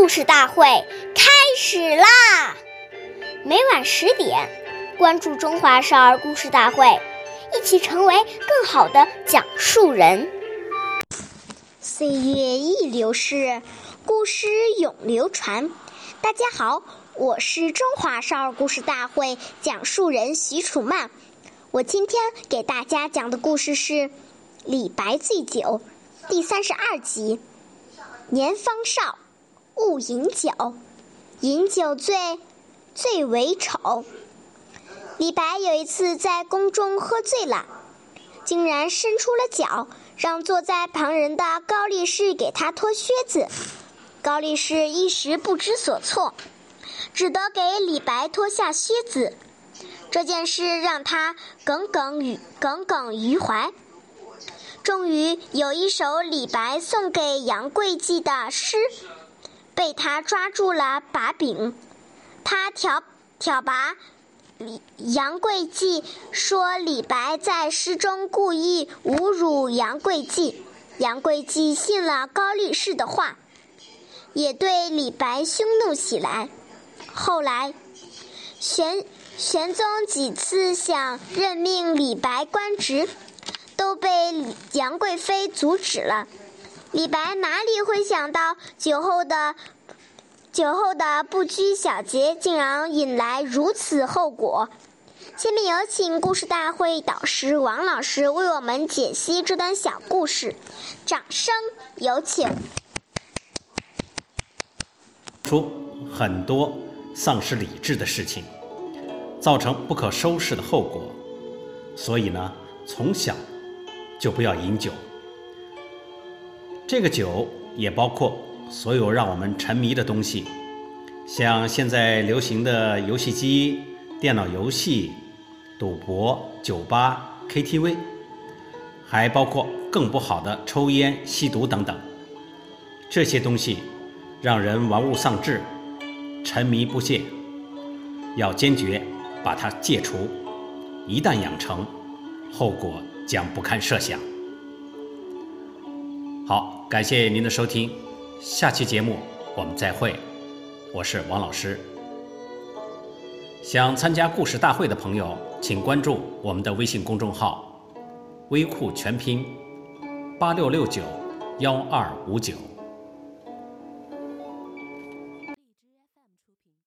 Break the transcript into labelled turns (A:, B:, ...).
A: 故事大会开始啦！每晚十点，关注《中华少儿故事大会》，一起成为更好的讲述人。
B: 岁月易流逝，故事永流传。大家好，我是《中华少儿故事大会》讲述人徐楚曼。我今天给大家讲的故事是《李白醉酒》第三十二集。年方少，勿饮酒，饮酒醉，最为丑。李白有一次在宫中喝醉了，竟然伸出了脚，让坐在旁人的高力士给他脱靴子。高力士一时不知所措，只得给李白脱下靴子。这件事让他耿耿于耿耿于怀。终于有一首李白送给杨贵妃的诗，被他抓住了把柄。他挑挑拔杨贵济，说李白在诗中故意侮辱杨贵济。杨贵济信了高力士的话，也对李白凶怒起来。后来，玄玄宗几次想任命李白官职。都被杨贵妃阻止了。李白哪里会想到酒后的酒后的不拘小节，竟然引来如此后果？下面有请故事大会导师王老师为我们解析这段小故事，掌声有请。
C: 出很多丧失理智的事情，造成不可收拾的后果，所以呢，从小。就不要饮酒。这个酒也包括所有让我们沉迷的东西，像现在流行的游戏机、电脑游戏、赌博、酒吧、KTV，还包括更不好的抽烟、吸毒等等。这些东西让人玩物丧志，沉迷不懈。要坚决把它戒除，一旦养成，后果。将不堪设想。好，感谢您的收听，下期节目我们再会。我是王老师。想参加故事大会的朋友，请关注我们的微信公众号“微库全拼八六六九幺二五九”。